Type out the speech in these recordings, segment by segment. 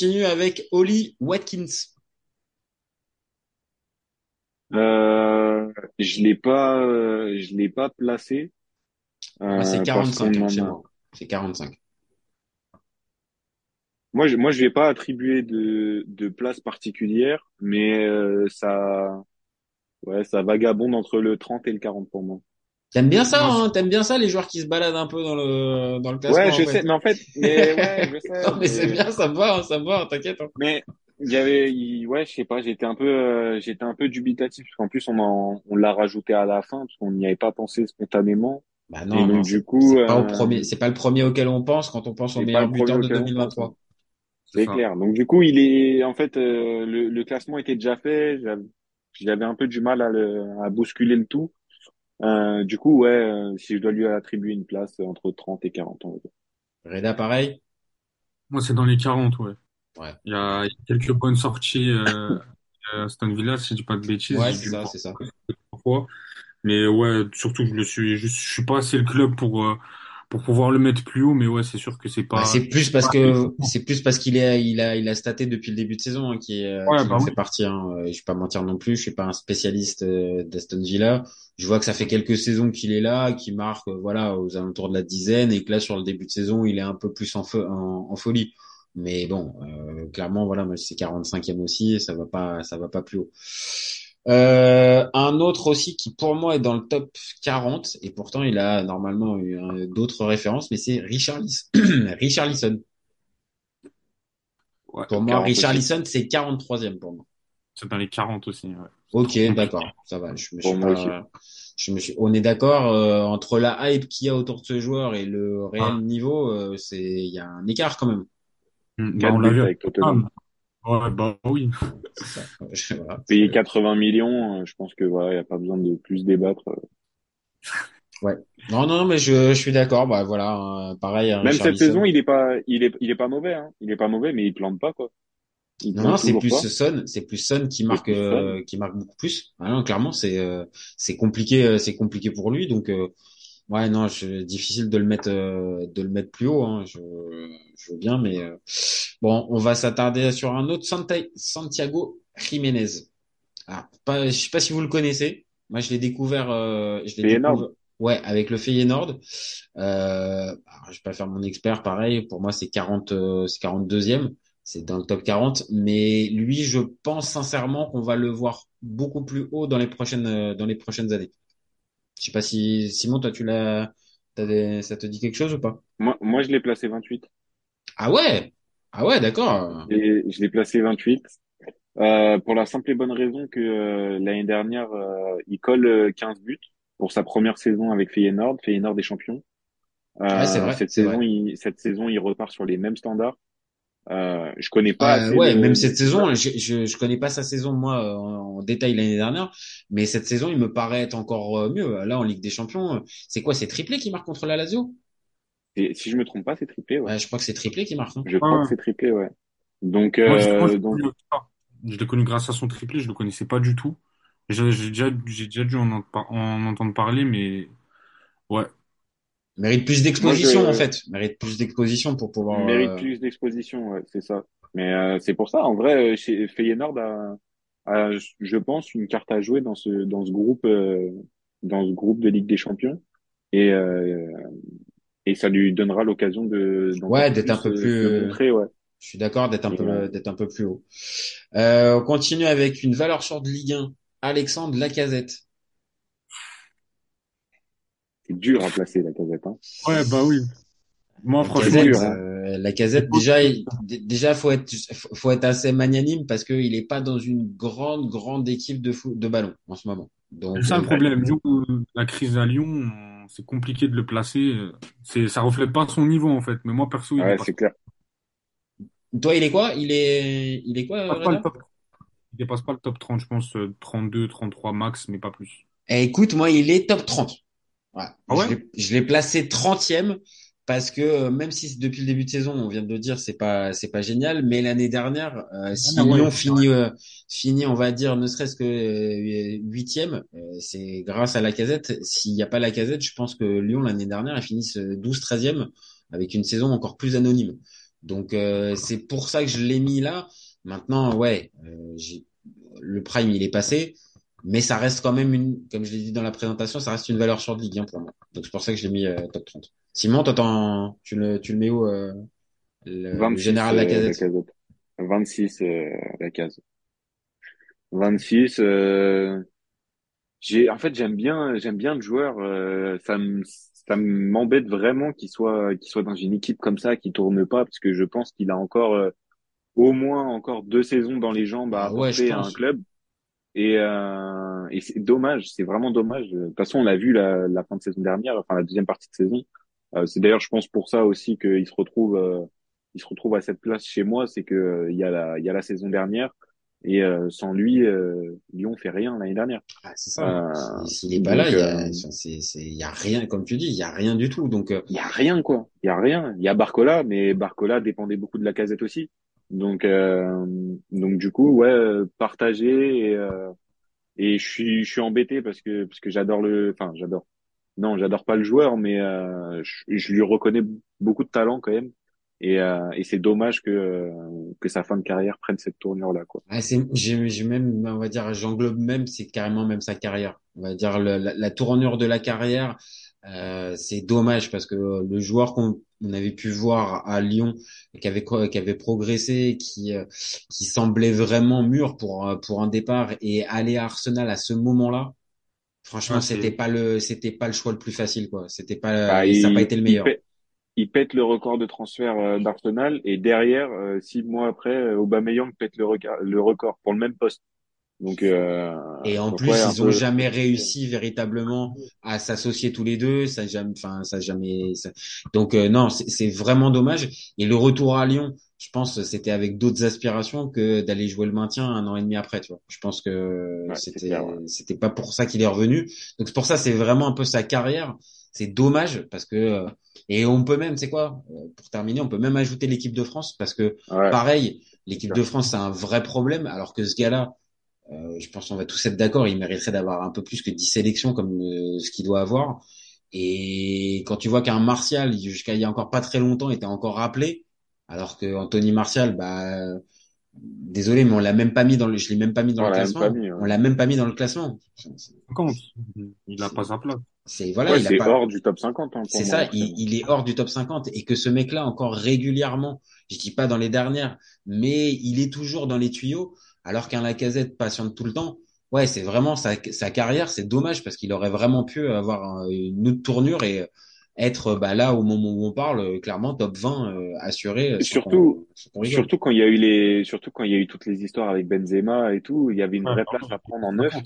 continue avec Oli Watkins. Euh, je l'ai pas, euh, je l'ai pas placé c'est euh, parce 45 qu'on hein, en chez a. moi. C'est 45. Moi, je, moi, je vais pas attribuer de de place particulière, mais euh, ça, ouais, ça vagabonde entre le 30 et le 40 pour moi. T'aimes bien ça, hein T'aimes bien ça, les joueurs qui se baladent un peu dans le dans le Ouais, classement, en je fait. sais, mais en fait, mais ouais, je sais, Non, mais c'est bien, ça me va, hein, ça me va, t'inquiète. hein. mais il y avait, il- ouais, je sais pas, j'étais un peu, euh, j'étais un peu dubitatif parce qu'en plus on en, on l'a rajouté à la fin parce qu'on n'y avait pas pensé spontanément Bah et non, donc c'est du coup, c'est pas euh, premier, c'est pas le premier auquel on pense quand on pense au meilleur buteur de auquel on pense. hein. 2023. c'est clair. Donc du coup, il est en fait euh, le, le classement était déjà fait. J'avais j'avais un peu du mal à, le, à bousculer le tout. Euh, du coup, ouais, euh, si je dois lui attribuer une place euh, entre 30 et 40, on va dire. Reda, pareil? Moi, c'est dans les 40, ouais. Ouais. Il y a, il y a quelques bonnes sorties euh, à Aston Villa, si je dis pas de bêtises. Ouais, J'ai c'est le ça, voir c'est ça. parfois. Mais ouais, surtout, je le suis, je, je suis pas assez le club pour, euh, pour pouvoir le mettre plus haut, mais ouais, c'est sûr que c'est Bah, pas, c'est plus parce que c'est plus parce qu'il est il a il a staté depuis le début de saison hein, qui euh, Ouais, qui bah oui. partie. Hein. Euh, Je vais pas mentir non plus, je suis pas un spécialiste euh, d'Aston Villa. Je vois que ça fait quelques saisons qu'il est là, qu'il marque voilà aux alentours de la dizaine et que là sur le début de saison il est un peu plus en feu en, en folie. Mais bon, euh, clairement voilà, moi c'est 45e aussi et ça va pas ça va pas plus haut. Euh, un autre aussi qui pour moi est dans le top 40 et pourtant il a normalement eu hein, d'autres références, mais c'est Richarlison. Richarlison. ouais, Pour moi, 40 aussi. Richarlison, c'est 43e pour moi. c'est dans les 40 aussi, ouais. Ok, d'accord, ça va. Je me suis pas, je me suis, on est d'accord, euh, entre la hype qu'il y a autour de ce joueur et le réel Ah. niveau, euh, c'est, il y a un écart quand même. Mm, Bah, 4 on l'a vu. avec Tottenham. Ouais, bah oui. C'est ça. Je- voilà. Payer 80 millions, euh, je pense que voilà, il y a pas besoin de plus débattre. Ouais. Non, non, mais je, je suis d'accord. Bah voilà, hein, pareil, hein, Même cette saison, il est pas, il est, il est pas mauvais, hein. Il est pas mauvais, mais il plante pas quoi. Il Non, non, c'est plus pas. Son, c'est plus Son qui marque, euh, qui marque beaucoup plus. Ah non, clairement, c'est, euh, c'est compliqué, euh, c'est compliqué pour lui. Donc, euh, ouais, non, je, difficile de le mettre, euh, de le mettre plus haut. Hein. Je, je veux bien, mais euh, bon, on va s'attarder sur un autre Santiago Jiménez. Ah, pas, je sais pas si vous le connaissez. Moi, je l'ai découvert, euh, je l'ai découvert, ouais, avec le Feyenoord. Euh, alors, je vais pas faire mon expert, pareil. Pour moi, c'est 40, euh, c'est 42e. C'est dans le top 40. Mais lui, je pense sincèrement qu'on va le voir beaucoup plus haut dans les prochaines, euh, dans les prochaines années. Je sais pas si, Simon, toi, tu l'as, t'as des- ça te dit quelque chose ou pas? Moi, moi, je l'ai placé 28. Ah ouais! Ah ouais, d'accord. Et je l'ai placé 28. Euh, pour la simple et bonne raison que euh, l'année dernière, euh, il colle euh, 15 buts pour sa première saison avec Feyenoord. Feyenoord est champion. Euh, vrai, cette saison, vrai. il, cette saison, il repart sur les mêmes standards. Euh, je connais pas Euh, assez ouais, même cette saison, je, je, je connais pas sa saison moi en, en détail l'année dernière, mais cette saison il me paraît être encore euh, mieux. Là en Ligue des Champions, c'est quoi? C'est triplé qui marque contre la Lazio? Et si je me trompe pas, c'est triplé, ouais. Ouais, je crois que c'est triplé qui marque. hein. Je crois que c'est triplé, ouais. Donc, Moi, je, moi, je l'ai donc, je l'ai connu grâce à son triplé, je le connaissais pas du tout. J'ai déjà, j'ai déjà dû en, en entendre parler, mais ouais. Mérite plus d'exposition en fait. Mérite plus d'exposition pour pouvoir. mérite euh, plus d'exposition, ouais, c'est ça. Mais euh, c'est pour ça, en vrai, euh, chez Feyenoord a, a, je pense, une carte à jouer dans ce dans ce groupe euh, dans ce groupe de Ligue des Champions et euh, et ça lui donnera l'occasion de Ouais, d'être un peu euh, plus. montrer, ouais. Je suis d'accord d'être un Et, peu d'être un peu plus haut. Euh, on continue avec une valeur sûre de Ligue 1. Alexandre Lacazette. C'est dur à placer la casette, hein. Ouais, bah oui. Moi, C'est franchement, hein. euh, Lacazette, déjà, il- déjà faut être, faut être assez magnanime parce qu'il est pas dans une grande, grande équipe de de ballon en ce moment. C'est ça le euh, problème. Lyon, euh, la crise à Lyon, euh, c'est compliqué de le placer. euh, C'est, ça reflète pas son niveau, en fait. Mais moi, perso, il Ouais, dépasse c'est clair. toi, il est quoi? Il est, il est quoi, pas, pas le. Il dépasse pas le top 30, je pense, euh, 32, 33 max, mais pas plus. Eh, écoute, moi, il est top 30. Ouais. Ah Je ouais? l'ai, je l'ai placé 30e parce que euh, même si depuis le début de saison, on vient de le dire, c'est pas, c'est pas génial, mais l'année dernière, euh, si Ah ouais, Lyon finit, euh, finit, on va dire, ne serait-ce que huitième, euh, c'est grâce à la casette. S'il n'y a pas la casette, je pense que Lyon l'année dernière, ils finissent 12-13e avec une saison encore plus anonyme. Donc euh, c'est pour ça que je l'ai mis là. Maintenant, ouais, le prime il est passé, mais ça reste quand même une, comme je l'ai dit dans la présentation, ça reste une valeur sur de Ligue 1 pour moi. Donc c'est pour ça que je l'ai mis euh, top 30. Simon, toi, tu le, tu le mets où euh, le, 26, le général euh, Lacazette? Lacazette. 26, euh, la case. 26, euh, j'ai, en fait, j'aime bien, j'aime bien le joueur. euh, ça me, ça m'embête vraiment qu'il soit, qu'il soit dans une équipe comme ça, qui tourne pas, parce que je pense qu'il a encore, euh, au moins encore deux saisons dans les jambes à Ah ouais, apporter à un club. Et, euh, et c'est dommage, c'est vraiment dommage. De toute façon, on l'a vu la, la fin de saison dernière, enfin la deuxième partie de saison. Euh, c'est d'ailleurs, je pense, pour ça aussi qu'il se retrouve, euh, il se retrouve à cette place chez moi, c'est que euh, il y a la, il y a la saison dernière et euh, sans lui, euh, Lyon fait rien l'année dernière. Ah, c'est ça. S'il est pas là, il y a, c'est, c'est, il y a rien, comme tu dis, il y a rien du tout. Donc, il y a rien quoi, il y a rien. Il y a Barcola, mais Barcola dépendait beaucoup de la casette aussi. Donc, euh, donc du coup, ouais, partager et euh, et je suis, je suis embêté parce que parce que j'adore le, enfin j'adore. Non, j'adore pas le joueur, mais euh, je, lui reconnais beaucoup de talent quand même. Et, euh, et c'est dommage que que sa fin de carrière prenne cette tournure-là, quoi. ah, c'est, j'ai, même, on va dire, j'englobe même, c'est carrément même sa carrière. On va dire la, la tournure de la carrière. Euh, c'est dommage parce que le joueur qu'on on avait pu voir à Lyon, qui avait quoi- qui avait progressé, qui euh, qui semblait vraiment mûr pour euh, pour un départ et aller à Arsenal à ce moment-là. Franchement, Ouais, c'était pas le c'était pas le choix le plus facile quoi. C'était pas Bah, et ça n'a pas il, été le il, meilleur. pète, il pète le record de transfert d'Arsenal et derrière, six mois après, Aubameyang pète le, record le record pour le même poste. Donc, euh, Et en donc plus, ouais, ils ont peu. jamais réussi véritablement à s'associer tous les deux. Ça jamais, enfin, ça jamais. ça- Donc euh, non, c'est vraiment dommage. Et le retour à Lyon, je pense, c'était avec d'autres aspirations que d'aller jouer le maintien un an et demi après. Tu vois. Je pense que Ouais, c'était. Ouais. c'était pas pour ça qu'il est revenu. Donc c'est pour ça, c'est vraiment un peu sa carrière. C'est dommage parce que euh, et on peut même, c'est quoi, euh, pour terminer, on peut même ajouter l'équipe de France parce que pareil, l'équipe de France c'est un vrai problème alors que ce gars-là. Euh, je pense qu'on va tous être d'accord, il mériterait d'avoir un peu plus que 10 sélections comme euh, ce qu'il doit avoir. Et quand tu vois qu'un Martial, jusqu'à il y a encore pas très longtemps, était encore rappelé, alors que Anthony Martial, bah, euh, désolé, mais on l'a même pas mis dans le, je l'ai même pas mis dans on le l'a même pas classement. mis. On l'a même pas mis dans le classement. compte. Il a pas sa place. C'est voilà, Ouais, il pas. hors du top 50 hein, pour C'est ça, il, il est hors du top 50 et que ce mec-là encore régulièrement, je dis pas dans les dernières, mais il est toujours dans les tuyaux, alors qu'un Lacazette patiente tout le temps. Ouais, c'est vraiment sa, sa carrière, c'est dommage parce qu'il aurait vraiment pu avoir un- une autre tournure et être bah, là au moment où on parle, euh, clairement top 20 euh, assuré qu'on surtout, surtout quand il y a eu les, surtout quand il y a eu toutes les histoires avec Benzema et tout, il y avait une Ouais, vraie place à prendre en neuf.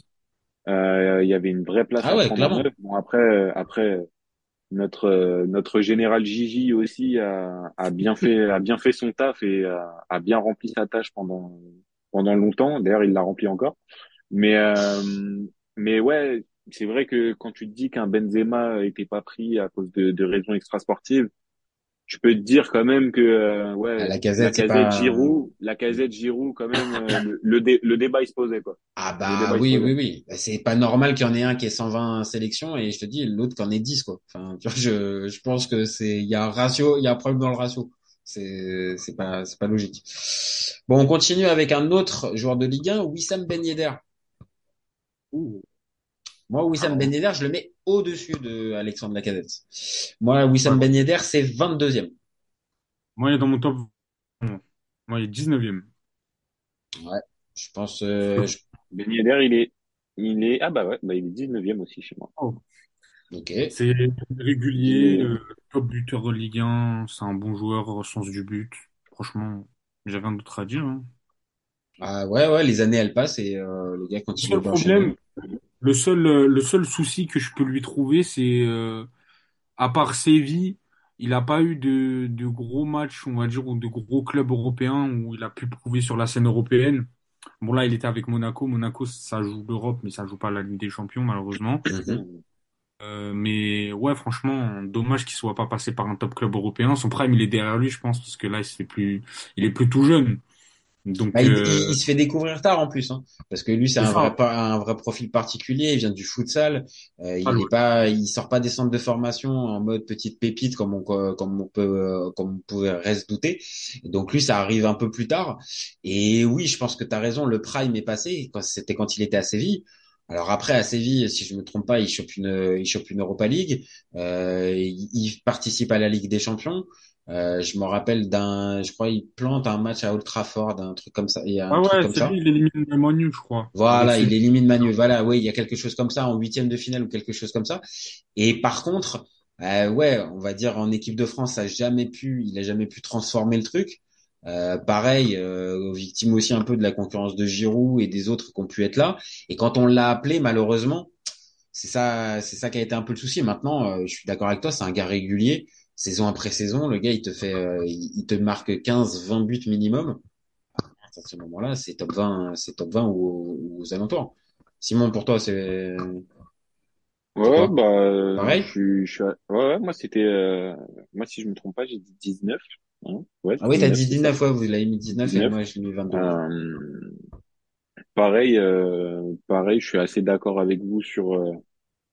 Euh, il y avait une vraie place Ah à ouais, prendre en neuf. Bon après, euh, après notre euh, notre général Gigi aussi a, a bien fait a bien fait son taf et a, a bien rempli sa tâche pendant pendant longtemps. D'ailleurs, il l'a rempli encore. Mais euh, mais ouais, c'est vrai que quand tu te dis qu'un Benzema était pas pris à cause de, de raisons extrasportives, tu peux te dire quand même que euh, Ah, ouais, la Lacazette, c'est casette pas. Giroud, la casette Giroud quand même euh, le, le, dé- le débat il se posait quoi. Ah bah oui, oui, oui. Bah, C'est pas normal qu'il y en ait un qui ait 120 sélections et je te dis l'autre qui en ait 10 quoi. Enfin, je, je pense que c'est il y a un ratio, il y a un problème dans le ratio. C'est c'est pas c'est pas logique. Bon, on continue avec un autre joueur de Ligue 1, Wissam Ben Yedder. Ouh. Moi, Wissam Ah, Ben Yedder, je le mets au-dessus de Alexandre Lacazette. Moi, Wissam ouais. Ben Yedder, c'est 22e. Moi, il est dans mon top. Moi, il est 19e. Ouais. Je pense euh, je- Ben Yedder, il est il est ah bah ouais, bah il est 19e aussi chez moi. OK. C'est régulier, euh, top buteur de Ligue 1, c'est un bon joueur au sens du but. Franchement, j'ai rien d'autre à dire. hein. Ah ouais ouais, les années elles passent et euh, le gars Le continue seul d'enchaîner. problème, le seul, euh, le seul souci que je peux lui trouver, c'est euh, à part Séville, il n'a pas eu de, de gros matchs, on va dire, ou de gros clubs européens où il a pu prouver sur la scène européenne. Bon là, il était avec Monaco. Monaco, ça joue l'Europe, mais ça joue pas la Ligue des Champions malheureusement. Euh, mais ouais, franchement, dommage qu'il soit pas passé par un top club européen. Son prime, il est derrière lui, je pense, parce que là, il est plus, il est plus tout jeune. Donc, Bah, il, euh, il- il se fait découvrir tard en plus, hein, parce que lui c'est un vrai un vrai profil particulier. Il vient du futsal. Euh, il Ah, est pas, il sort pas des centres de formation en mode petite pépite comme on comme on peut comme on pouvait reste douter. Donc lui ça arrive un peu plus tard. Et oui, je pense que tu as raison. Le prime est passé. Quand c'était quand il était à Séville. Alors après à Séville, si je me trompe pas, il chope une il chope une Europa League. Euh, il, il participe à la Ligue des Champions. Euh, je me rappelle d'un, je crois, il plante un match à Old Trafford, un truc comme ça, il y a un Ah truc ouais, comme ça. lui, il élimine Manu, je crois, Voilà, il élimine Manu. Voilà, oui, il y a quelque chose comme ça en huitième de finale ou quelque chose comme ça. Et par contre, euh, ouais, on va dire en équipe de France, ça a jamais pu, il a jamais pu transformer le truc. Euh, pareil, euh, victime aussi un peu de la concurrence de Giroud et des autres qui ont pu être là. Et quand on l'a appelé, malheureusement, c'est ça, c'est ça qui a été un peu le souci. Maintenant, euh, je suis d'accord avec toi, c'est un gars régulier. Saison après saison, le gars, il te fait, euh, il, te marque 15, 20 buts minimum. À ce moment-là, c'est top 20, c'est top 20 ou, ou aux alentours. Simon, pour toi, c'est, Ouais, bah, je Pareil? suis, je suis, à- ouais, ouais, moi, c'était, euh, moi, si je me trompe pas, j'ai dit 19. Hein ouais, Ah oui, t'as 19, dit c'est ça. 19, ouais, vous l'avez mis 19 et 19. moi, je l'ai mis 22. Euh, pareil, euh, pareil, je suis assez d'accord avec vous sur, euh,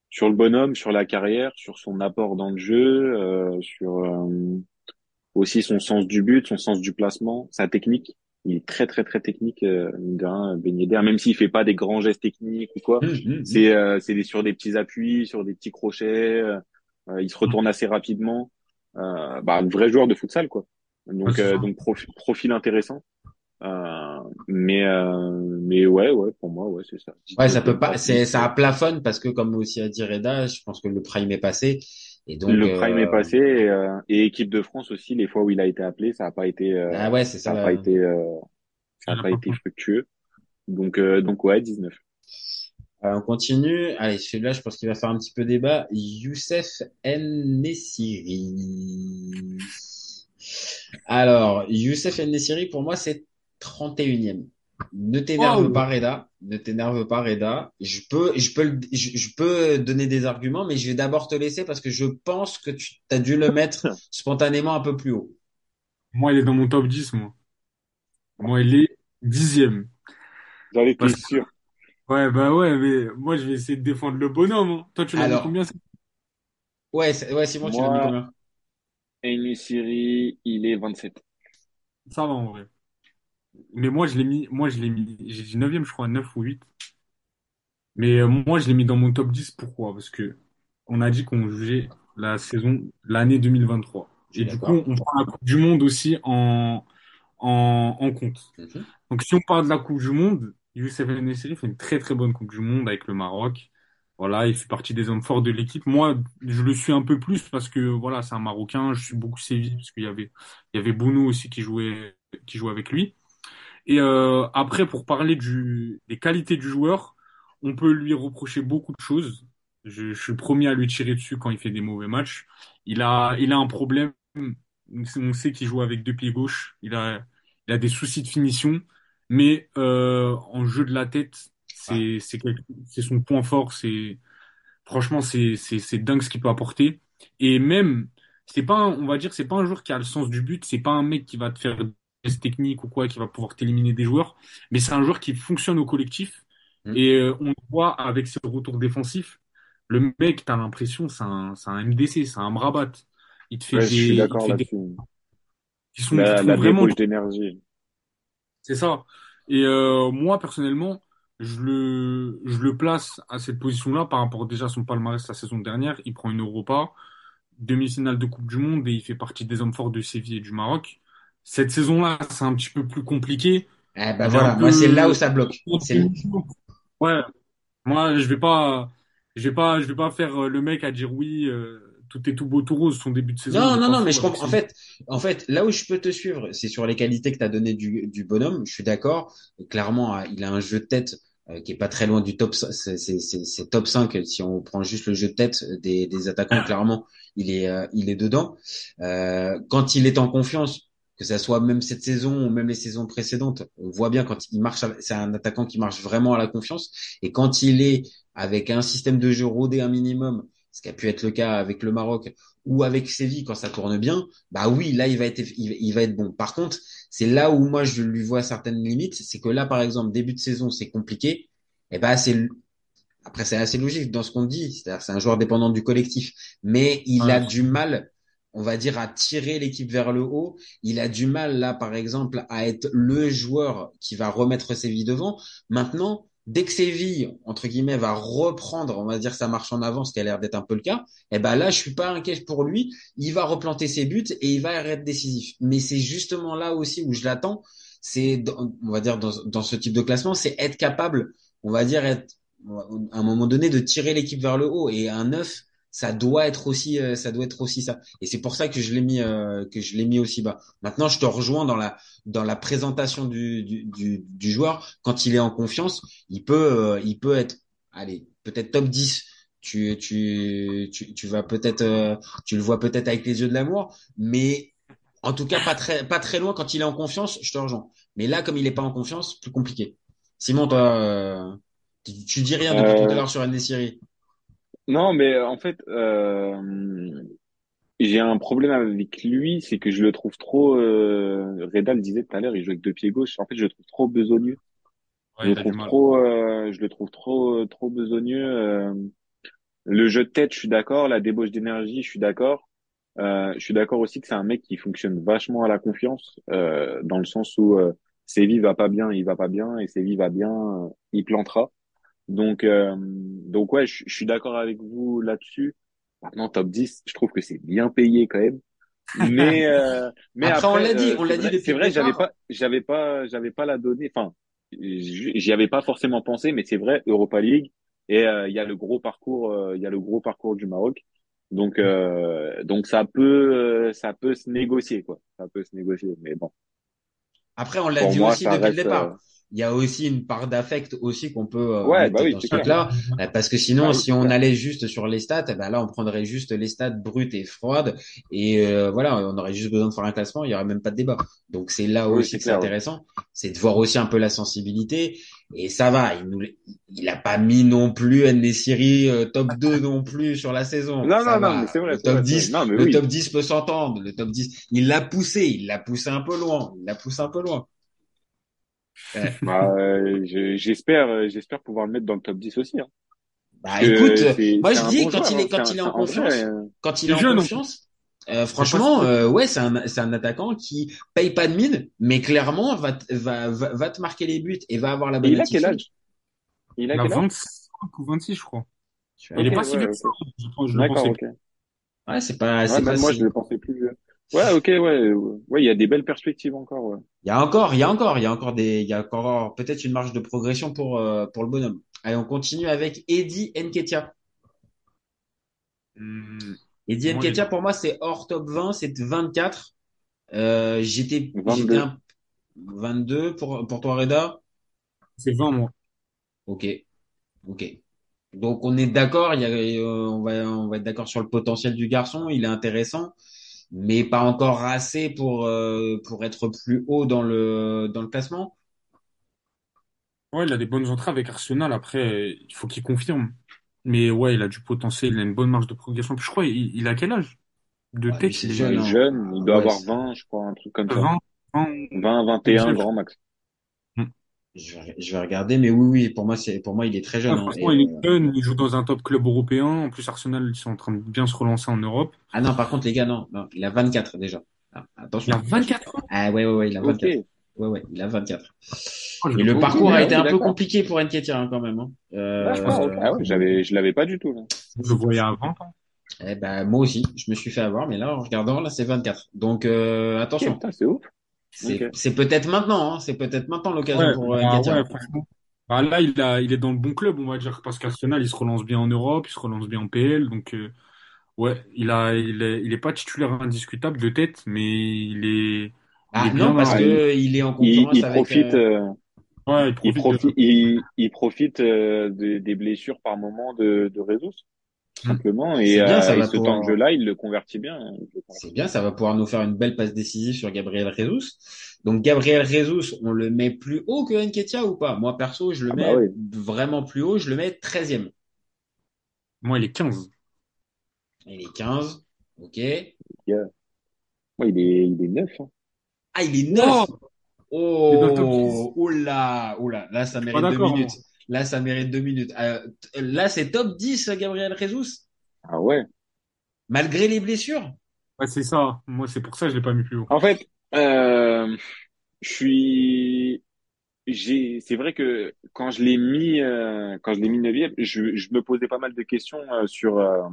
sur le bonhomme, sur la carrière, sur son apport dans le jeu, euh, sur, euh, aussi son sens du but, son sens du placement, sa technique. Il est très, très, très technique, euh, Ben Yedder, même s'il fait pas des grands gestes techniques ou quoi. Hum, hum. C'est, euh, c'est sur des petits appuis, sur des petits crochets. il se retourne assez rapidement. Euh, bah, un vrai joueur de futsal, quoi. Donc, euh, ça. donc profi- profil intéressant. Euh, mais, euh, mais ouais, ouais, pour moi, ouais, c'est ça. Ouais, 19, ça peut pas, 24, c'est, 10, ça euh, plafonne parce que comme aussi a dit Reda, je pense que le prime est passé. Et donc, le prime est euh, passé et, euh, et équipe de France aussi, les fois où il a été appelé, ça a pas été, euh, ah ouais, c'est ça ça a pas été, euh, ça a pas été fructueux. Donc, euh, donc ouais, 19. Euh, on continue. Allez, celui-là, je pense qu'il va faire un petit peu débat. Youssef En-Nesyri. Alors, Youssef En-Nesyri, pour moi, c'est 31e. Ne t'énerve pas! Reda. Ne t'énerve pas, Reda. Je peux, je peux, le- je, je peux donner des arguments, mais je vais d'abord te laisser parce que je pense que tu as dû le mettre spontanément un peu plus haut. Moi, il est dans mon top 10, moi. Moi, il est dixième. J'en étais Parce sûr. ouais, bah ouais, mais moi, je vais essayer de défendre le bonhomme. hein. Toi, tu l'as mis combien? ouais, c'est- ouais, Simon, tu l'as mis combien? Enesiri, il est 27. Ça va, en vrai. Mais moi, je l'ai mis, moi, je l'ai mis, j'ai dit neuvième, je crois, 9 ou 8. Mais euh, moi, je l'ai mis dans mon top 10. Pourquoi? Parce que on a dit qu'on jugeait la saison, l'année 2023. Je suis Et du coup, d'accord. on prend la Coupe du Monde aussi en, en, en compte. Mhm. Donc, si on parle de la Coupe du Monde, Youssef En-Nesyri fait une très très bonne Coupe du Monde avec le Maroc. Voilà, il fait partie des hommes forts de l'équipe. Moi, je le suis un peu plus parce que voilà, c'est un Marocain. Je suis beaucoup Séville parce qu'il y avait, il y avait Bounou aussi qui jouait, qui jouait avec lui. Et euh, après, pour parler des qualités du joueur, on peut lui reprocher beaucoup de choses. Je, je suis premier à lui tirer dessus quand il fait des mauvais matchs. Il a, il a un problème. On sait qu'il joue avec deux pieds gauche. Il a, il a des soucis de finition. Mais euh, en jeu de la tête. C'est, c'est, son point fort. C'est, franchement, c'est, c'est, c'est dingue ce qu'il peut apporter. Et même, c'est pas, un- on va dire, c'est pas un joueur qui a le sens du but. C'est pas un mec qui va te faire des techniques ou quoi, qui va pouvoir t'éliminer des joueurs. Mais c'est un joueur qui fonctionne au collectif. Mhm. Et euh, on voit avec ses retours défensifs. Le mec, t'as l'impression, c'est un, c'est un MDC, c'est un Mrabat. Il te fait Ouais, je suis des, il te d'accord des, sont, La, la vraiment d'énergie. c'est ça. Et euh, moi, personnellement, je le, je le place à cette position-là par rapport déjà à son palmarès la saison dernière. Il prend une Europa, demi-finale de Coupe du Monde et il fait partie des hommes forts de Séville et du Maroc. Cette saison-là, c'est un petit peu plus compliqué. Eh ben voilà, moi c'est là où ça bloque. Ouais, moi, je vais pas, je vais pas, je vais pas faire euh, le mec à dire oui, euh, tout est tout beau, tout rose. Son début de saison, non non non, mais je comprends. En fait, en fait, là où je peux te suivre, c'est sur les qualités que tu as donné du, du bonhomme. Je suis d'accord. Clairement, euh, il a un jeu de tête qui est pas très loin du top. C'est top 5 si on prend juste le jeu de tête des des attaquants. Clairement, il est euh, il est dedans. Euh, quand il est en confiance. Que ça soit même cette saison ou même les saisons précédentes, on voit bien quand il marche, c'est un attaquant qui marche vraiment à la confiance. Et quand il est avec un système de jeu rodé un minimum, ce qui a pu être le cas avec le Maroc ou avec Séville quand ça tourne bien, bah oui, là il va être il va être bon. Par contre, c'est là où moi je lui vois certaines limites. C'est que là, par exemple, début de saison, c'est compliqué. Et ben, c'est après c'est assez logique dans ce qu'on dit. C'est-à-dire, c'est un joueur dépendant du collectif, mais il a du mal on va dire, à tirer l'équipe vers le haut. Il a du mal, là, par exemple, à être le joueur qui va remettre Séville devant. Maintenant, dès que Séville, entre guillemets, va reprendre, on va dire, sa marche en avant, ce qui a l'air d'être un peu le cas, eh ben là, je suis pas inquiet pour lui. Il va replanter ses buts et il va être décisif. Mais c'est justement là aussi où je l'attends. C'est, on va dire, dans, ce type de classement, c'est être capable, on va dire, être, à un moment donné, de tirer l'équipe vers le haut. Et un 9, ça doit être aussi euh, ça doit être aussi ça. Et c'est pour ça que je l'ai mis euh, que je l'ai mis aussi bas. Maintenant je te rejoins dans la dans la présentation du, du, du, du joueur. Quand il est en confiance il peut euh, il peut être allez peut-être top 10 tu tu tu, tu vas peut-être tu le vois peut-être avec les yeux de l'amour mais en tout cas pas très pas très loin quand il est en confiance je te rejoins. Mais là comme il est pas en confiance plus compliqué. Simon toi tu, tu dis rien depuis tout à l'heure sur une des séries non, mais en fait, euh, j'ai un problème avec lui, c'est que je le trouve trop. Euh, Reda le disait tout à l'heure, il joue avec deux pieds gauche. En fait, je le trouve trop besogneux. Ouais, Je le trouve trop, euh, je le trouve trop, trop besogneux. euh. le jeu de tête, je suis d'accord. La débauche d'énergie, je suis d'accord. Euh, je suis d'accord aussi que c'est un mec qui fonctionne vachement à la confiance, euh, dans le sens où euh, Séville va pas bien, il va pas bien, et Séville va bien, euh, il plantera. Donc, euh, donc ouais, je, je suis d'accord avec vous là-dessus. Maintenant, top 10, je trouve que c'est bien payé quand même. Mais, euh, mais Après, on l'a dit, euh, on l'a dit vrai, depuis c'est vrai, j'avais pas, j'avais pas, j'avais pas la donnée. Enfin, j'y avais pas forcément pensé, mais c'est vrai, Europa League et euh, il y a le gros parcours, euh, il y a le gros parcours du Maroc. Donc, euh, donc ça peut, euh, ça peut se négocier quoi. Ça peut se négocier. Mais bon, Après, on l'a dit moi, aussi depuis le reste. départ. Il y a aussi une part d'affect aussi qu'on peut euh, Ouais, bah mettre oui, dans ce truc-là, euh, parce que sinon, Bah oui, si on clair. allait juste sur les stats, eh ben là, on prendrait juste les stats brutes et froides, et euh, voilà, on aurait juste besoin de faire un classement, il y aurait même pas de débat. Donc c'est là Oui, aussi que c'est ouais. intéressant, c'est de voir aussi un peu la sensibilité, et ça va, il nous, il a pas mis non plus Nesiri euh, top 2 non plus sur la saison, Non, ça non, non, c'est vrai, Le top vrai, c'est vrai. 10, Non, mais le oui. top 10 peut s'entendre, le top 10, il l'a poussé, il l'a poussé un peu loin, il l'a poussé un peu loin. Bah, euh, je- j'espère, euh, j'espère pouvoir le mettre dans le top 10 aussi, hein. Bah écoute, euh, moi je dis bon quand joueur, il hein. est quand il est en vrai, confiance, euh, quand il est en confiance, euh, franchement, euh, ouais, c'est un c'est un attaquant qui paye pas de mine, mais clairement va te- va va, va te marquer les buts et va avoir la Et bonne il a quel âge? Il a Il a quel âge? 25 ou 26, je crois. Il est pas si vieux que ça. ok. Je je le D'accord, pensais ok. Ouais, c'est pas Ouais, c'est pas moi, je le pensais plus vieux. Ouais, ok, ouais, ouais, il y a des belles perspectives encore, ouais. Il y a encore, il y a encore, il y a encore des, il y a encore peut-être une marge de progression pour euh, pour le bonhomme. Allez, on continue avec Eddie Nketiah. Hum, Eddie Nketiah pour moi c'est hors top 20, c'est 24. Euh, j'étais j'étais 22. un 22 pour pour toi Reda. c'est 20, moi. Ok, ok. Donc on est d'accord, il y a, euh, on va, on va être d'accord sur le potentiel du garçon, il est intéressant, mais pas encore assez pour euh, pour être plus haut dans le dans le classement. Ouais, il a des bonnes entrées avec Arsenal. Après, il faut qu'il confirme. Mais ouais, il a du potentiel, il a une bonne marge de progression. Puis je crois, il, il a quel âge? De Ouais, tête, il est jeune, est hein. jeune, il doit Ouais, avoir c'est- 20, je crois, un truc comme ça. 20, 20, 20, comme 21, ça. grand max. Je vais, je vais regarder, mais oui, oui, pour moi c'est pour moi il est très jeune. Hein, franchement, et, il euh, est jeune, il joue dans un top club européen. En plus, Arsenal, ils sont en train de bien se relancer en Europe. Ah non, par contre les gars, non, non, il a 24 déjà. Ah, Il attention, a attention. 24 ans? Ah ouais, ouais, ouais, il a Ok, 24. Ouais, ouais, il a 24. Oh, je Et le parcours a ah été un peu compliqué pour Nketiah hein, quand même. Hein. D'accord, ok. Euh, Ah ouais, j'avais, je l'avais pas du tout, là. Je le voyais à 20 ans. Eh ben, moi aussi, je me suis fait avoir, mais là, en regardant, là, c'est 24. Donc, euh, attention, putain, c'est ouf. C'est, peut-être maintenant, hein, c'est peut-être maintenant l'occasion Ouais, pour euh, bah ouais, franchement. Bah là, il a, il est dans le bon club, on va dire, parce qu'Arsenal, il se relance bien en Europe, il se relance bien en PL. Donc, euh, ouais, il a, il est, il est pas titulaire indiscutable de tête, mais il est, il est Ah bien non, parce que il est en il, concurrence il avec. profite, euh, euh, ouais, il il profite de, il, il profite euh, de- des blessures par moment de, de tout Hum. simplement. Et, C'est bien, ça euh, et va ce temps de jeu-là, il le convertit bien. hein, C'est bien, ça va pouvoir nous faire une belle passe décisive sur Gabriel Jesus. Donc Gabriel Jesus, on le met plus haut que Nketiah ou pas? Moi perso, je le Ah bah mets oui. vraiment plus haut, je le mets 13e. moi, il est 15. Il est 15, ok. A- ouais, il est, il est neuf. Hein. Ah, il est neuf? Oh Il est dans le top 10. Oh, là, oh là, là, ça mérite deux minutes. moi. Là, ça mérite deux minutes. Euh, t- là, c'est top 10, Gabriel Jesus, Ah ouais. malgré les blessures. Ouais, c'est ça. Moi, c'est pour ça que je l'ai pas mis plus haut. En fait, euh, je suis, j'ai, c'est vrai que quand je l'ai mis, euh, quand je l'ai mis neuvième, je, je me posais pas mal de questions euh, sur, euh,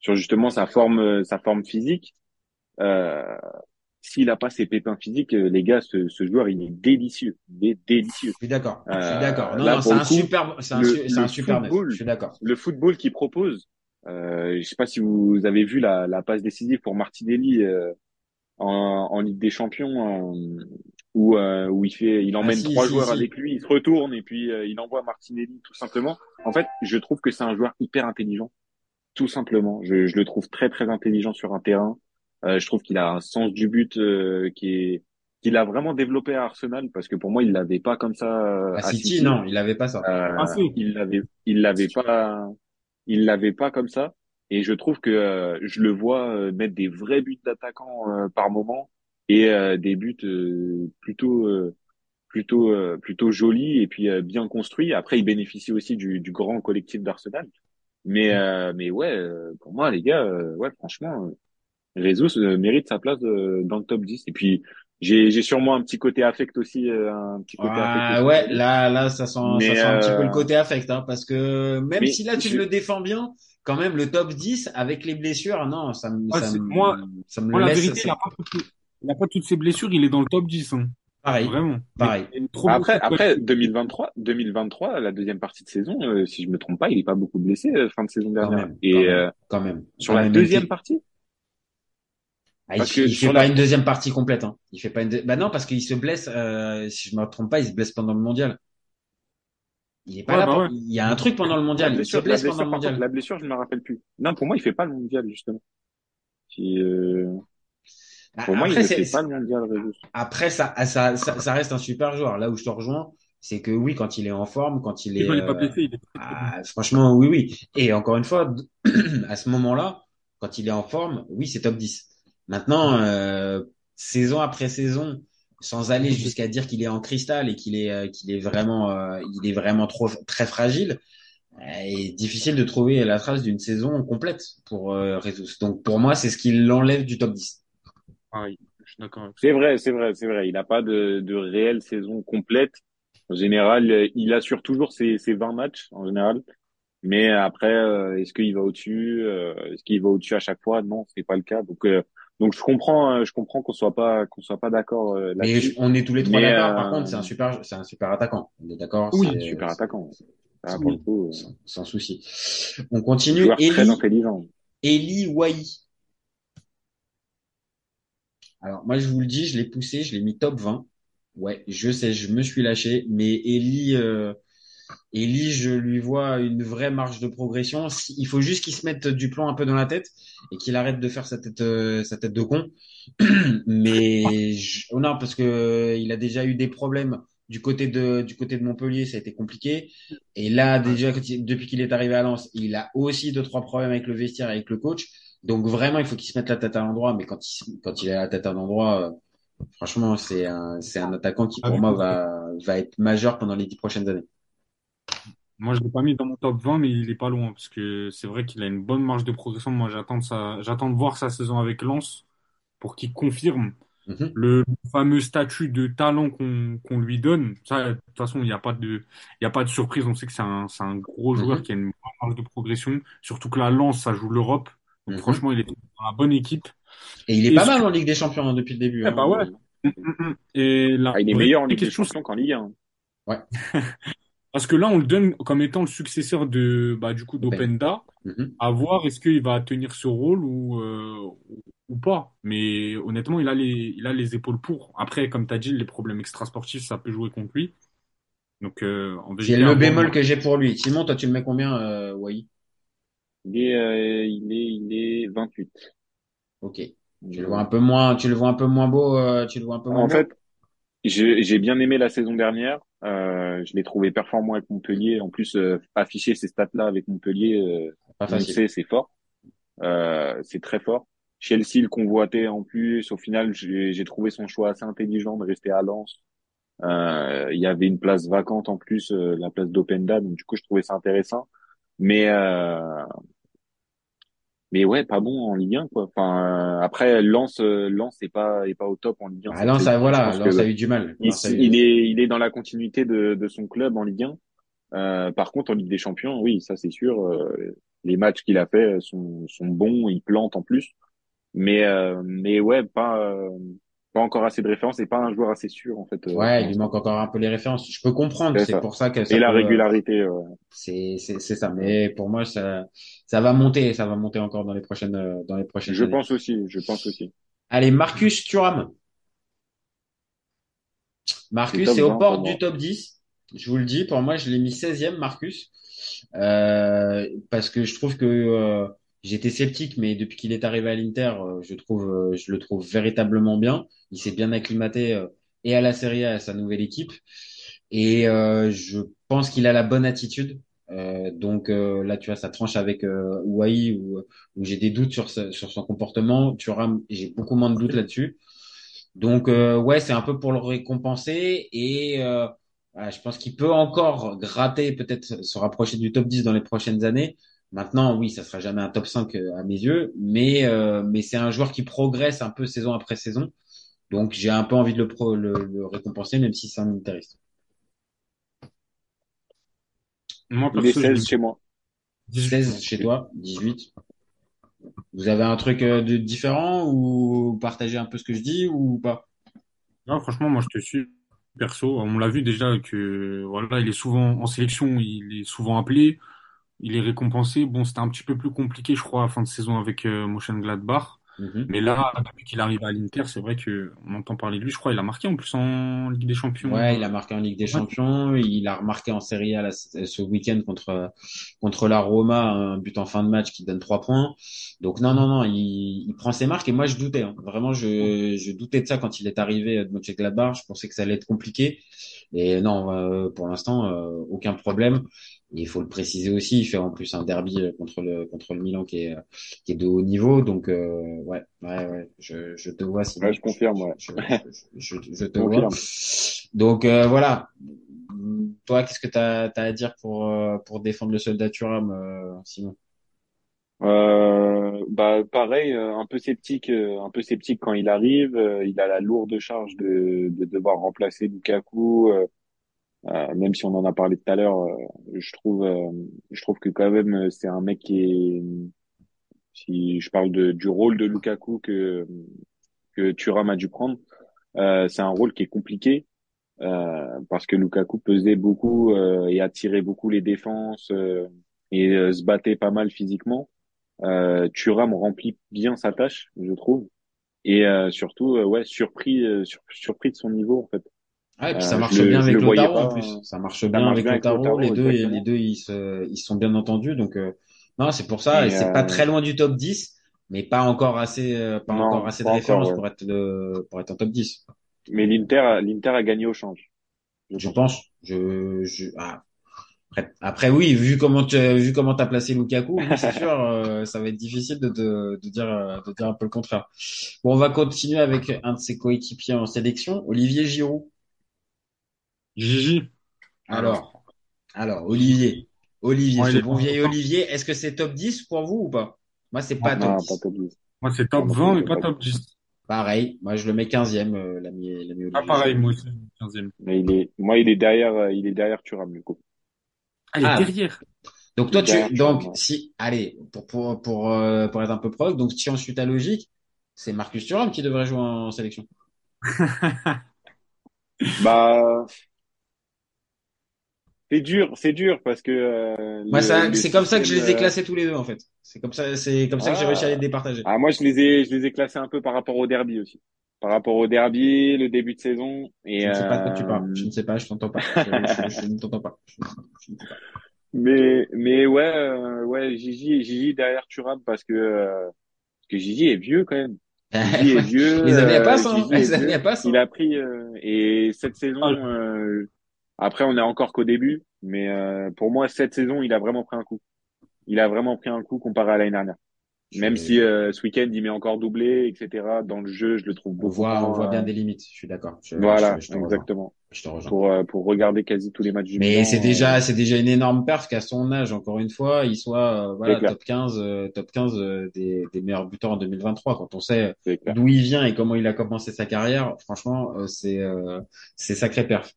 sur justement sa forme, euh, sa forme physique. Euh, s'il a pas ses pépins physiques, euh, les gars, ce, ce joueur, il est délicieux, il est délicieux. Je suis d'accord. Je suis Euh, d'accord. Non, là, non, pour c'est le un super, c'est un, le, un neuf. Je football, suis d'accord. le football qu'il propose, euh, je sais pas si vous avez vu la, la passe décisive pour Martinelli euh, en, en Ligue des Champions, euh, où, euh, où il fait, il Ah, emmène si, trois si, joueurs si. avec lui, il se retourne et puis euh, il envoie Martinelli tout simplement. En fait, je trouve que c'est un joueur hyper intelligent, tout simplement. Je, je le trouve très très intelligent sur un terrain. Euh, je trouve qu'il a un sens du but euh, qui est qu'il a vraiment développé à Arsenal parce que pour moi il l'avait pas comme ça euh, À à City, City. non, il avait pas ça. Euh, Assez. il l'avait, il l'avait pas, il l'avait pas comme ça. Et je trouve que euh, je le vois euh, mettre des vrais buts d'attaquant euh, par moment et euh, des buts euh, plutôt, euh, plutôt, euh, plutôt jolis et puis euh, bien construits. Après, il bénéficie aussi du, du grand collectif d'Arsenal. Mais, euh, mais ouais, euh, pour moi, les gars, euh, ouais, franchement, Jesus euh, mérite sa place euh, dans le top 10. Et puis, j'ai, j'ai sûrement un petit côté affect aussi, euh, un petit côté affect Ah aussi ouais, là, là, ça sent, ça sent un petit peu le côté affect, hein, parce que même mais si là tu je, le défends bien, quand même le top 10 avec les blessures, non, ça me, Ouais, ça me, moi, ça me moi, le la laisse, vérité, il a pas toutes, il a pas toutes ses blessures, il est dans le top 10, hein. pareil, Vraiment. Pareil. trop Après, après blessures. 2023, 2023, la deuxième partie de saison, euh, si je me trompe pas, il est pas beaucoup blessé euh, fin de saison Quand dernière. quand Et même, euh, quand même, sur quand la même. deuxième partie, ah, il, parce fait- que il fait sur pas la, une deuxième partie complète, hein. Il fait pas une, deux- bah non, parce qu'il se blesse, euh, si je me trompe pas, il se blesse pendant le mondial. Il est pas Ouais, là bah pour, ouais. il y a un truc pendant le mondial, il se blessure, blesse pendant blessure, le contre, mondial. la blessure, je me rappelle plus. Non, pour moi, il fait pas le mondial justement. Qui, euh, Ah, pour moi, il ne fait pas le mondial, après, ça, ça, ça, ça reste un super joueur. Là où je te rejoins, c'est que oui, quand il est en forme, quand il est, quand il est pas euh, blessé, il est bon. Ah, franchement, oui, oui. Et encore une fois, à ce moment-là, quand il est en forme, oui, c'est top 10. Maintenant, euh, saison après saison, sans aller jusqu'à dire qu'il est en cristal et qu'il est, euh, qu'il est vraiment, euh, il est vraiment trop, très fragile, euh, est difficile de trouver la trace d'une saison complète pour euh, Jesus. Donc pour moi, c'est ce qui l'enlève du top 10. Pareil. Je suis d'accord avec C'est vrai, c'est vrai, c'est vrai. Il n'a pas de, de réelle saison complète. En général, euh, il assure toujours ses, ses 20 matchs, en général. Mais après, euh, est-ce qu'il va au-dessus? euh, est-ce qu'il va au-dessus à chaque fois? Non, c'est pas le cas. Donc, euh, donc je comprends, euh, je comprends qu'on soit pas, qu'on soit pas d'accord euh, Mais je- on est tous les trois d'accord. Par euh, contre, c'est un super, c'est un super attaquant. On est d'accord, Oui, c'est super attaquant. Le Oui. coup, euh, sans, sans souci. On continue. joueur très Eli, intelligent. Eli Wai. Alors, moi, je vous le dis, je l'ai poussé, je l'ai mis top 20. Ouais, je sais, je me suis lâché, mais Eli, euh, Eli, je lui vois une vraie marge de progression. Si- Il faut juste qu'il se mette du plomb un peu dans la tête et qu'il arrête de faire sa tête, euh, sa tête de con. Mais je- oh non, parce que euh, il a déjà eu des problèmes du côté de du côté de Montpellier, ça a été compliqué. Et là, déjà, depuis qu'il est arrivé à Lens, il a aussi deux trois problèmes avec le vestiaire, avec le coach. Donc vraiment, il faut qu'il se mette la tête à l'endroit. Mais quand il quand il a la tête à l'endroit, euh, franchement, c'est un c'est un attaquant qui Ah, pour du moi va va être majeur pendant les dix prochaines années. Moi, je l'ai pas mis dans mon top 20, mais il est pas loin, parce que c'est vrai qu'il a une bonne marge de progression. Moi, j'attends de sa... j'attends de voir sa saison avec Lens pour qu'il confirme Mhm. le fameux statut de talent qu'on qu'on lui donne. Ça, de toute façon, il n'y a pas de, il y a pas de surprise. On sait que c'est un, c'est un gros joueur Mhm. qui a une bonne marge de progression. Surtout que la Lens, ça joue l'Europe. Donc, Mhm. franchement, il est dans la bonne équipe. Et il est Et pas ce mal que- en Ligue des Champions hein, depuis le début. Eh bah ouais. hein. Mm, mm, mm. Et la Ah, il est vraie meilleur en Ligue des question, Champions qu'en Ligue 1. Parce que là, on le donne comme étant le successeur de, bah, du coup, d'Openda. Mhm. À voir est-ce qu'il va tenir ce rôle ou, euh, ou pas. Mais honnêtement, il a les, il a les épaules pour. Après, comme tu as dit, les problèmes extrasportifs, ça peut jouer contre lui. Donc, euh, en C'est le bémol que j'ai pour lui. Simon, toi, tu le mets combien, euh, Wai? Il est, euh, il est, il est 28. Ok. Tu le vois un peu moins, tu le vois un peu moins beau, euh, tu le vois un peu moins En beau. fait, j'ai j'ai bien aimé la saison dernière. Euh, je l'ai trouvé performant avec Montpellier. En plus, euh, afficher ces stats-là avec Montpellier, euh, on sait, c'est fort. Euh, c'est très fort. Chelsea le convoitait en plus. Au final, j'ai trouvé son choix assez intelligent de rester à Lens. Euh, il y avait une place vacante en plus, euh, la place d'Openda, donc du coup je trouvais ça intéressant. Mais euh, mais ouais, pas bon en Ligue 1 quoi. Enfin euh, après Lens Lens est pas est pas au top en Ligue 1. Ah, Lens a, voilà, Lens a eu du mal. Il, il, est il est dans la continuité de de son club en Ligue 1. Euh, par contre en Ligue des Champions, oui, ça c'est sûr les matchs qu'il a fait sont sont bons, il plante en plus. Mais mais ouais, pas pas encore assez de références et pas un joueur assez sûr en fait. Ouais, il lui manque encore un peu les références. Je peux comprendre, c'est pour ça que ça et la régularité. Ouais. C'est c'est c'est ça. Mais pour moi, ça ça va monter, ça va monter encore dans les prochaines dans les prochaines. Je pense aussi, je pense aussi. Allez, Marcus Thuram. Marcus est, au port du top 10. Je vous le dis, pour moi, je l'ai mis 16e, Marcus, euh, parce que je trouve que euh, J'étais sceptique, mais depuis qu'il est arrivé à l'Inter, euh, je trouve, euh, je le trouve véritablement bien. Il s'est bien acclimaté euh, et à la Serie A, à sa nouvelle équipe. Et je pense qu'il a la bonne attitude. donc là, tu vois, ça tranche avec euh, où, où j'ai des doutes sur, sur son comportement. Tu j'ai beaucoup moins de doutes là-dessus. Donc ouais, c'est un peu pour le récompenser et je pense qu'il peut encore gratter, peut-être se rapprocher du top 10 dans les prochaines années. Maintenant, oui, ça sera jamais un top 5 euh, à mes yeux, mais euh, mais c'est un joueur qui progresse un peu saison après saison. Donc j'ai un peu envie de le, pro, le, le récompenser, même si c'est un intéressant. Moi, Il est 16 chez moi. 16 chez toi, 18. Vous avez un truc euh, de différent ou partagez un peu ce que je dis ou pas? Non, franchement, moi je te suis perso. On l'a vu déjà que voilà, il est souvent en sélection, il est souvent appelé il est récompensé. Bon, c'était un petit peu plus compliqué, je crois, à fin de saison avec euh, Gladbach. Mhm. Mais là, depuis qu'il arrive à l'Inter, c'est vrai que on entend parler de lui. Je crois il a marqué en plus en Ligue des Champions. Ouais, il a marqué en Ligue des Champions. Il a remarqué en Serie A ce week-end contre contre la Roma un but en fin de match qui donne trois points. Donc non, non, non, il, il prend ses marques. Et moi, je doutais. Hein. Vraiment, je, je doutais de ça quand il est arrivé de Mönchengladbach. Je pensais que ça allait être compliqué. Et non, euh, pour l'instant, euh, aucun problème il faut le préciser aussi, il fait en plus un derby contre le contre le Milan qui est qui est de haut niveau, donc euh, ouais, ouais, ouais, je, je te vois. Ouais, je confirme, ouais. Je, je, je te vois. Donc euh, voilà. Toi, qu'est-ce que tu as, à dire pour euh, pour défendre le soldat Thuram, euh, Simon? Euh, bah pareil, un peu sceptique, un peu sceptique quand il arrive. il a la lourde charge de, de devoir remplacer Lukaku. Euh, même si on en a parlé tout à l'heure, euh, je trouve, euh, je trouve que quand même c'est un mec qui est, si je parle de, du rôle de Lukaku que que Thuram a dû prendre, c'est un rôle qui est compliqué parce que Lukaku pesait beaucoup et attirait beaucoup les défenses et se battait pas mal physiquement. Euh, Thuram remplit bien sa tâche, je trouve, et surtout, ouais, surpris, surpris de son niveau en fait. Ouais, et puis ça euh, marche bien avec Lotaro en plus. Ça marche bien avec Lotaro. Les deux, les deux, ils se, ils sont bien entendus. Donc, euh, non, c'est pour ça. Et, c'est pas euh, très loin du top 10, mais pas encore assez, pas encore assez de références pour être le, pour être en top 10. Mais l'Inter, l'Inter a gagné au change. Je, pense. Je, je, ah. après, après, oui, vu comment tu, vu comment t'as placé Lukaku, c'est sûr, ça va être difficile de, de, de dire, de dire un peu le contraire. Bon, on va continuer avec un de ses coéquipiers en sélection, Olivier Giroud. Gigi. Alors, alors, Olivier. Olivier, ce bon vieil Olivier, est-ce que c'est top 10 pour vous ou pas? Moi, c'est pas, top 10. Moi, c'est top 20, mais pas top 10. Pareil, moi je le mets 15e, euh, l'ami Olivier. Ah, pareil, moi aussi, 15e. Mais il est, moi, il est derrière, euh, il est derrière Thuram, du coup. Ah, il est ah. derrière. Donc toi, tu, donc, si, allez, pour, pour, pour, euh, pour être un peu proche, donc si on suit ta logique, c'est Marcus Thuram qui devrait jouer en sélection. bah, c'est dur, c'est dur parce que. Euh, moi, c'est comme ça que je les ai classés tous les deux en fait. C'est comme ça, c'est comme ça que j'ai réussi à les départager. Ah, moi, je les ai, je les ai classés un peu par rapport au derby aussi. Par rapport au derby, le début de saison. Et je ne sais pas de quoi tu parles. Je ne sais pas, je t'entends pas. Je, ne t'entends pas. Mais, mais ouais, euh, ouais, Gigi, Gigi derrière Thuram parce que euh, parce que Gigi est vieux quand même. Gigi est vieux. Les années passent, hein. Les années passent. Il a pris et cette saison. Ah. Après, on est encore qu'au début, mais euh, pour moi, cette saison, il a vraiment pris un coup. Il a vraiment pris un coup comparé à l'année dernière. Même si euh, ce week-end il met encore doublé, etc. Dans le jeu, je le trouve on beaucoup voit, on voit bien euh, des limites. Je suis d'accord. Voilà, je, je exactement. Je te rejoins. Pour euh, pour regarder quasi tous les matchs du Mais c'est euh, déjà, c'est déjà une énorme perf qu'à son âge, encore une fois, il soit, euh, voilà, top 15, euh, top 15 euh, des, des meilleurs buteurs en 2023. Quand on sait d'où il vient et comment il a commencé sa carrière, franchement, euh, c'est, euh, c'est sacré perf.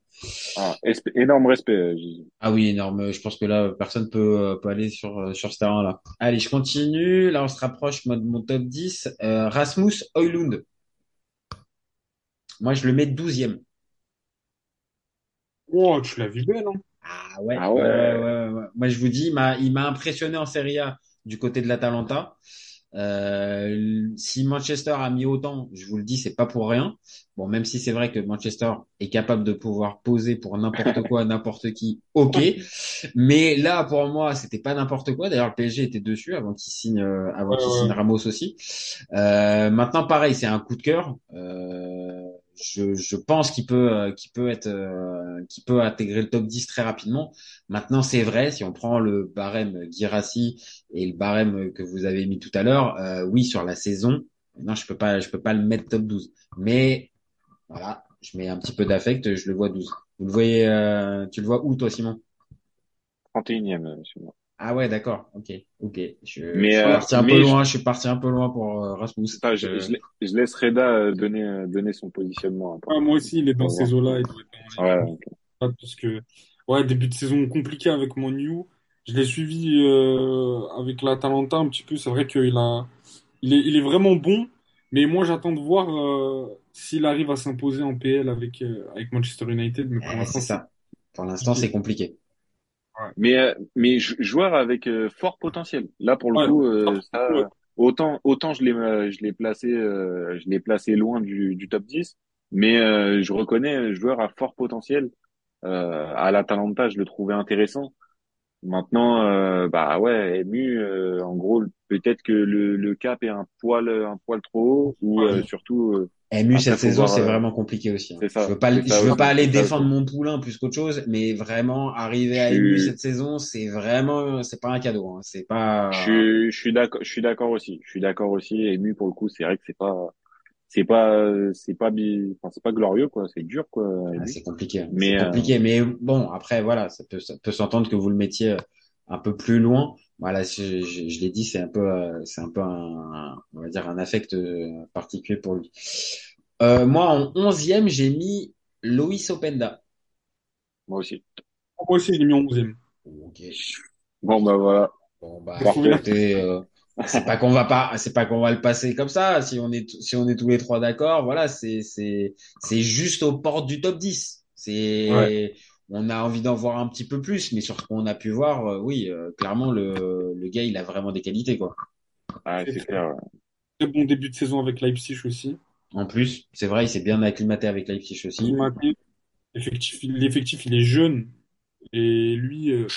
Ah, énorme respect. euh. Ah oui, énorme. Je pense que là, personne peut, euh, peut aller sur, euh, sur ce terrain-là. Allez, je continue. Là, on se rapproche de mon top 10. Euh, Rasmus Højlund. Moi, je le mets douzième. Oh, tu l'as vu belle, hein. Ah ouais, Ah ouais. ouais, ouais, ouais, ouais. Moi, je vous dis, il m'a, il m'a impressionné en Serie A du côté de l'Atalanta. Euh, si Manchester a mis autant, je vous le dis, c'est pas pour rien. Bon, même si c'est vrai que Manchester est capable de pouvoir poser pour n'importe quoi, n'importe qui, ok. Mais là, pour moi, c'était pas n'importe quoi. D'ailleurs, le PSG était dessus avant qu'il signe, euh, avant Ouais, qu'il ouais. signe Ramos aussi. Euh, maintenant, pareil, c'est un coup de cœur. Euh, je, je pense qu'il peut, euh, qu'il peut être, euh, qu'il peut intégrer le top 10 très rapidement. Maintenant, c'est vrai, si on prend le barème Girassi et le barème que vous avez mis tout à l'heure, euh, oui, sur la saison, non, je peux pas, je peux pas le mettre top 12. Mais voilà, je mets un petit peu d'affect, je le vois 12. Vous le voyez, euh, tu le vois où toi, Simon? 31e, euh, moi. Ah ouais, d'accord, ok, ok. Je, Mais, je suis euh, parti un mais peu loin, je suis parti un peu loin pour euh, Rasmus. Je, Euh, je, la- je laisse Reda euh, donner donner son positionnement. Ouais, moi aussi, il est dans ces eaux-là. Il doit être dans les Ouais, ok. top, parce que, ouais, début de saison compliqué avec mon New. Je l'ai suivi euh, avec l'Atalanta un petit peu. C'est vrai qu'il a, il est, il est vraiment bon. Mais moi, j'attends de voir euh, s'il arrive à s'imposer en PL avec, euh, avec Manchester United. Mais pour eh, l'instant, c'est ça. Pour l'instant, c'est compliqué. Mais euh, mais jou- joueur avec euh, fort potentiel. Là pour le Ouais. coup, euh, ça, autant autant je l'ai euh, je l'ai placé euh, je l'ai placé loin du, du top 10, mais euh, je reconnais un joueur à fort potentiel. Euh, à l'Atalanta, je le trouvais intéressant. Maintenant, euh, bah ouais, ému. euh, en gros, peut-être que le, le cap est un poil un poil trop haut, ou euh, Ouais. surtout euh, MU Après, cette saison, c'est euh, vraiment compliqué aussi. hein. ça, Je veux pas, ça je veux pas aller ça défendre mon poulain plus qu'autre chose, mais vraiment arriver à MU cette saison, c'est vraiment, c'est pas un cadeau. Hein. C'est pas. Je suis, je suis d'accord, je suis d'accord aussi. Je suis d'accord aussi. Ému pour le coup, c'est vrai que c'est pas, c'est pas, c'est pas, enfin, c'est pas glorieux quoi. C'est dur quoi. Ah, c'est compliqué. Mais, euh, compliqué. Mais bon, après voilà, ça peut, ça peut s'entendre que vous le mettiez euh, un peu plus loin. Voilà, je, je, je l'ai dit, c'est un peu, c'est un peu un, on va dire un affect particulier pour lui. Euh, moi, en onzième, j'ai mis Loïs Openda. Moi aussi. moi aussi, est mis en 11e. Ok. Bon bah voilà. Bon bah, écoutez, euh, c'est pas qu'on va pas, c'est pas qu'on va le passer comme ça. Si on est, si on est tous les trois d'accord, voilà, c'est, c'est, c'est juste aux portes du top 10. C'est, on a envie d'en voir un petit peu plus, mais sur ce qu'on a pu voir, euh, oui, euh, clairement le, le gars, il a vraiment des qualités quoi. Ah, c'est clair. ouais. Très bon début de saison avec Leipzig aussi. En plus, c'est vrai, il s'est bien acclimaté avec Leipzig aussi. L'effectif, il est jeune. Et lui, euh,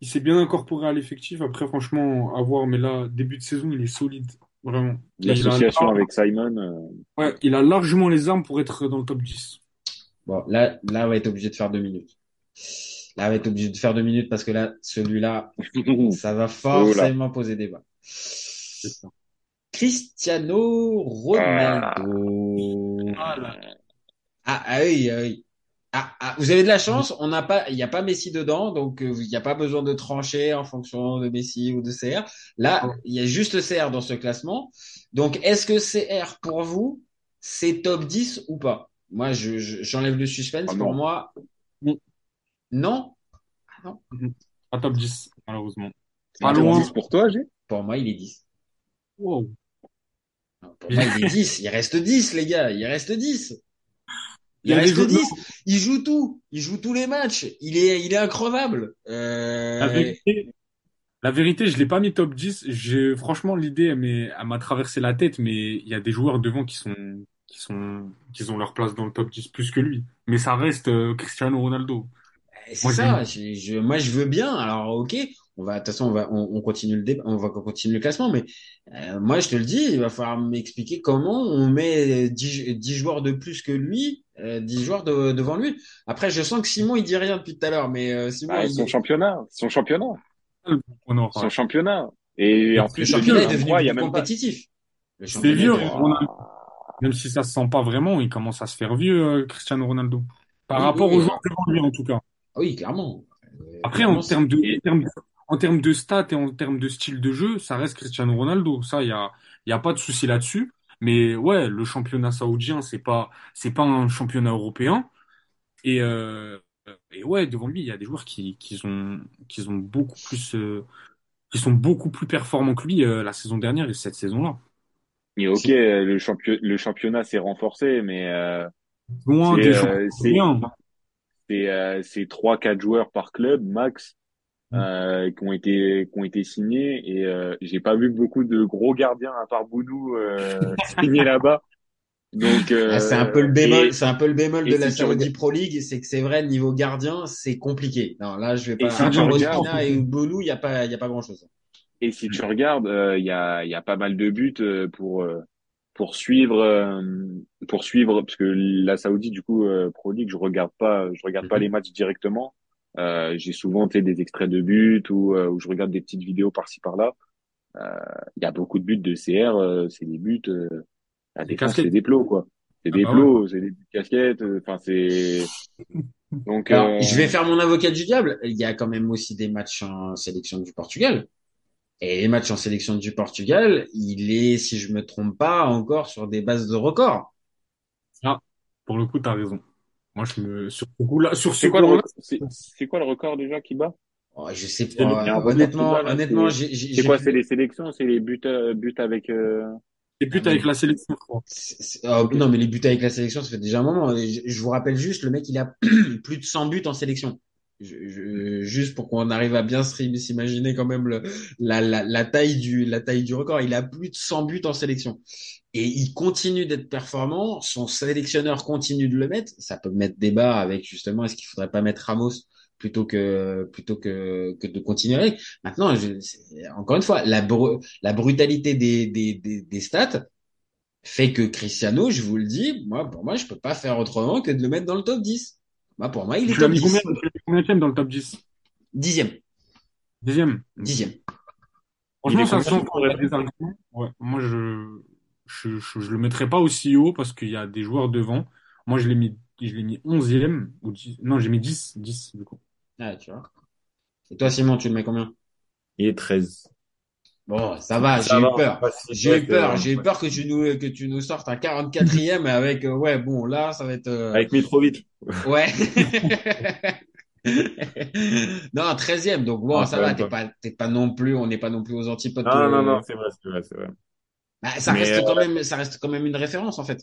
il s'est bien incorporé à l'effectif. Après, franchement, à voir. Mais là, début de saison, il est solide. Vraiment. L'association avec Simon. euh, ouais, il a largement les armes pour être dans le top 10. Bon, là, là, on va être obligé de faire deux minutes. Là, on va être obligé de faire deux minutes parce que là, celui-là, ça va forcément poser débat. Cristiano Ronaldo. Ah. Ah, ah oui, ah oui. Ah, ah, vous avez de la chance, on n'a pas, il n'y a pas Messi dedans, donc euh, il n'y a pas besoin de trancher en fonction de Messi ou de CR. Là, il y a juste CR dans ce classement. Donc, est-ce que CR pour vous, c'est top 10 ou pas? Moi, je, je- j'enlève le suspense. Ah, pour moi, Non. non. Ah non. Pas top 10, malheureusement. Pas loin. 10 pour toi, G Pour moi, il est 10. Wow. Non, pour moi, il est 10. Il reste 10, les gars. Il reste 10. Il reste joueurs- 10. Il joue tout. Il joue tous les matchs. Il est, il est increvable. Euh, La vérité, la vérité, je l'ai pas mis top 10. J'ai, franchement, l'idée, elle m'a traversé la tête, mais il y a des joueurs devant qui sont, qui sont, qui ont leur place dans le top 10 plus que lui. Mais ça reste euh, Cristiano Ronaldo. C'est Moi, ça. Je, je- moi, je veux bien. Alors, ok. On va, de toute façon, on va, on, on continue le débat, on va continuer le classement, mais euh, moi, je te le dis, il va falloir m'expliquer comment on met 10, 10 joueurs de plus que lui, euh, 10 joueurs de- devant lui. Après, je sens que Simon, il dit rien depuis tout à l'heure, mais euh, Simon, Ah, il Son championnat, son championnat, son championnat. Et en Le plus, championnat est 2023, devenu plus compétitif. Le C'est vieux, Ronaldo. Même si ça se sent pas vraiment, il commence à se faire vieux, euh, Cristiano Ronaldo. Par Oui, rapport oui, aux oui. joueurs devant lui, en tout cas. Ah oui, clairement. Après, en termes de, Et- en termes de, en termes de stats et en termes de style de jeu, ça reste Cristiano Ronaldo. Ça, il y a, il y a pas de souci là-dessus. Mais ouais, le championnat saoudien, c'est pas, c'est pas un championnat européen. Et, euh, et ouais, devant lui, il y a des joueurs qui, qui ont, qui ont beaucoup plus, euh, qui sont beaucoup plus performants que lui euh, la saison dernière et cette saison-là. Et ok, le champion, le championnat s'est renforcé, mais euh, Loin c'est des championnats c'est trois quatre joueurs par club max. Euh, qui ont été qui ont été signés et euh, j'ai pas vu beaucoup de gros gardiens à part Bounou euh, signés là-bas. Donc Ah, c'est un peu le euh, bémol, et, c'est un peu le bémol et de la si Saudi Pro League, c'est que c'est vrai, niveau gardien, c'est compliqué. Non, là, je vais et pas, si à tu part regardes Ospina et Bolu, il y a pas, il y a pas grand chose. et si tu regardes euh, il y a il y a pas mal de buts euh, pour euh, pour suivre euh, pour suivre parce que la Saoudi du coup euh, Pro League je regarde pas je regarde pas Mhm. les matchs directement euh, j'ai souvent tu sais, des extraits de buts ou euh, où je regarde des petites vidéos par-ci par-là Euh, il y a beaucoup de buts de CR euh, c'est des buts euh, la Des défense casquettes. c'est des plots quoi c'est Ah des bah ouais. plots c'est des buts de casquettes euh, enfin c'est donc Alors, euh, je vais faire mon avocat du diable. Il y a quand même aussi des matchs en sélection du Portugal. Et les matchs en sélection du Portugal, il est, si je me trompe pas, encore sur des bases de record. Ah, pour le coup, t'as raison. Moi, je me, sur ce coup-là, sur ce c'est quoi le point-là, record c'est quoi le record déjà qui bat Oh, je sais pas. Honnêtement, là, honnêtement, c'est j'ai, j'ai, c'est j'ai quoi c'est les sélections c'est les buts euh, buts avec euh, c'est but avec la sélection, je crois. Oh, non, mais les buts avec la sélection, ça fait déjà un moment. Je, je vous rappelle juste, le mec, il a plus de 100 buts en sélection. Je, je- juste pour qu'on arrive à bien s'imaginer quand même le, la, la, la taille du, la taille du record. Il a plus de 100 buts en sélection. Et il continue d'être performant. Son sélectionneur continue de le mettre. Ça peut mettre débat avec justement, est-ce qu'il faudrait pas mettre Ramos plutôt que, plutôt que, que de continuer avec? Maintenant, je, encore une fois, la, bru- la brutalité des, des, des, des stats, fait que Cristiano, je vous le dis, moi, pour moi, je peux pas faire autrement que de le mettre dans le top 10. Moi, pour moi, il est Tu l'as top mis 10. combien, tu l'as mis combien dans le top 10? Dixième. Dixième. Dixième. Franchement, ça sent des arguments. Ouais, moi, je, je, je, je le mettrais pas aussi haut parce qu'il y a des joueurs devant. Moi, je l'ai mis, je l'ai mis onzième ou dix, non, j'ai mis 10, 10, du coup. Ah, tu vois. Et toi, Simon, tu le mets combien? Il est 13. Bon, ça va, j'ai eu peur. J'ai eu peur, j'ai eu peur que tu nous, que tu nous sortes un 44e avec, euh, ouais, bon, là, ça va être, euh, Avec Mitrovic. ouais. Non, 13e, donc bon, Ah, ça va, t'es pas. t'es pas non plus, on n'est pas non plus aux antipodes Non, non, de- non, c'est vrai, c'est vrai, c'est vrai. Bah, ça Mais, reste euh, quand même, ça reste quand même une référence, en fait.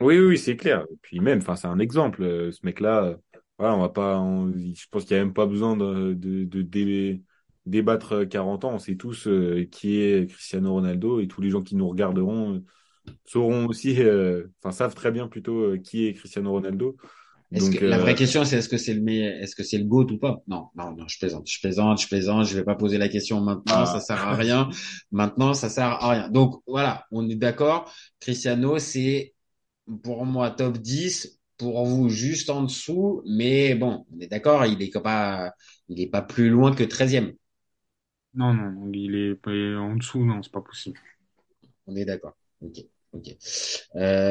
Oui, oui, c'est clair. Et puis même, enfin, c'est un exemple. euh, Ce mec-là, euh, voilà, on va pas, on- je pense qu'il y a même pas besoin de, de, de dé- débattre 40 ans. On sait tous euh, qui est Cristiano Ronaldo et tous les gens qui nous regarderont euh, sauront aussi, euh, enfin, savent très bien plutôt euh, qui est Cristiano Ronaldo. Est-ce que, la euh, vraie question, c'est est-ce que c'est le meilleur, est-ce que c'est le GOAT ou pas? Non, non, non, je plaisante, je plaisante, je plaisante, je vais pas poser la question maintenant, Ah. ça sert à rien. Maintenant, ça sert à rien. Donc, voilà, on est d'accord. Cristiano, c'est, pour moi, top 10. Pour vous, juste en dessous. Mais bon, on est d'accord, il est pas, il est pas plus loin que 13e. Non, non, non, il est pas en dessous, non, c'est pas possible. On est d'accord. Ok. Ok. Euh,